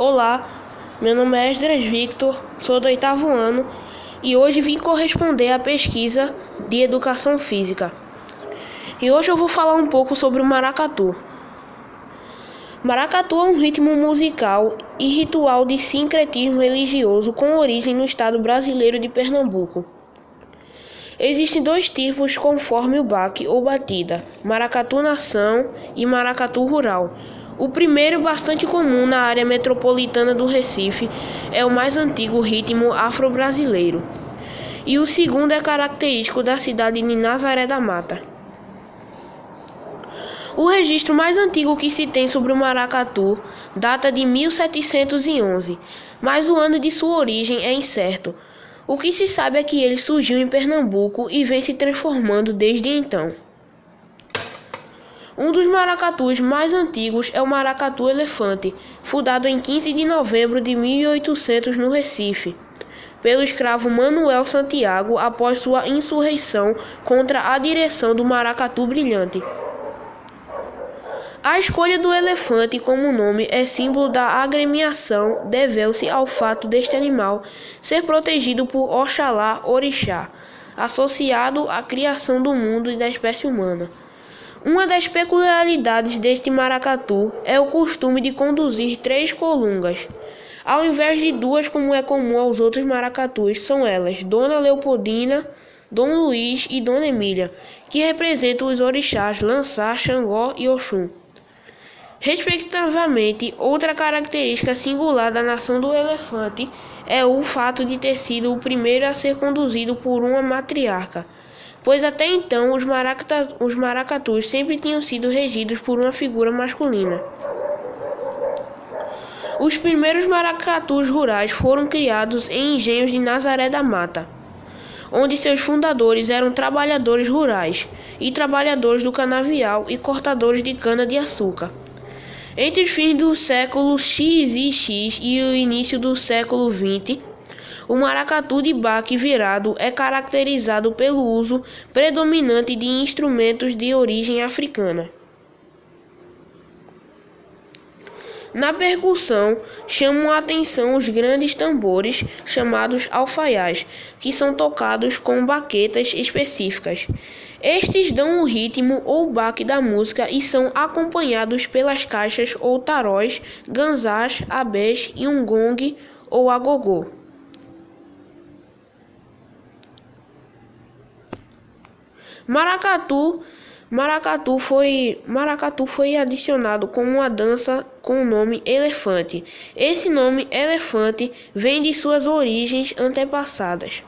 Olá, meu nome é Esdras Victor, sou do oitavo ano e hoje vim corresponder à pesquisa de educação física. E hoje eu vou falar um pouco sobre o maracatu. Maracatu é um ritmo musical e ritual de sincretismo religioso com origem no estado brasileiro de Pernambuco. Existem dois tipos conforme o baque ou batida: maracatu nação e maracatu rural. O primeiro, bastante comum na área metropolitana do Recife, é o mais antigo ritmo afro-brasileiro. E o segundo é característico da cidade de Nazaré da Mata. O registro mais antigo que se tem sobre o maracatu data de 1711, mas o ano de sua origem é incerto. O que se sabe é que ele surgiu em Pernambuco e vem se transformando desde então. Um dos maracatus mais antigos é o maracatu elefante, fundado em 15 de novembro de 1800 no Recife, pelo escravo Manuel Santiago após sua insurreição contra a direção do maracatu brilhante. A escolha do elefante como nome é símbolo da agremiação, deveu-se ao fato deste animal ser protegido por Oxalá Orixá, associado à criação do mundo e da espécie humana. Uma das peculiaridades deste maracatu é o costume de conduzir três colungas. Ao invés de duas, como é comum aos outros maracatus, são elas Dona Leopoldina, Dom Luiz e Dona Emília, que representam os orixás Lançá, Xangó e Oxum. Respectivamente, outra característica singular da nação do elefante é o fato de ter sido o primeiro a ser conduzido por uma matriarca pois até então os, maracata, os maracatus sempre tinham sido regidos por uma figura masculina. Os primeiros maracatus rurais foram criados em engenhos de Nazaré da Mata, onde seus fundadores eram trabalhadores rurais e trabalhadores do canavial e cortadores de cana-de-açúcar. Entre os fins do século X e X e o início do século XX, o maracatu de baque virado é caracterizado pelo uso predominante de instrumentos de origem africana. Na percussão, chamam a atenção os grandes tambores chamados alfaiás, que são tocados com baquetas específicas. Estes dão o ritmo ou baque da música e são acompanhados pelas caixas ou taróis, ganzás, abés e um gong ou agogô. Maracatu Maracatu foi, maracatu foi adicionado como uma dança com o nome elefante. Esse nome elefante vem de suas origens antepassadas.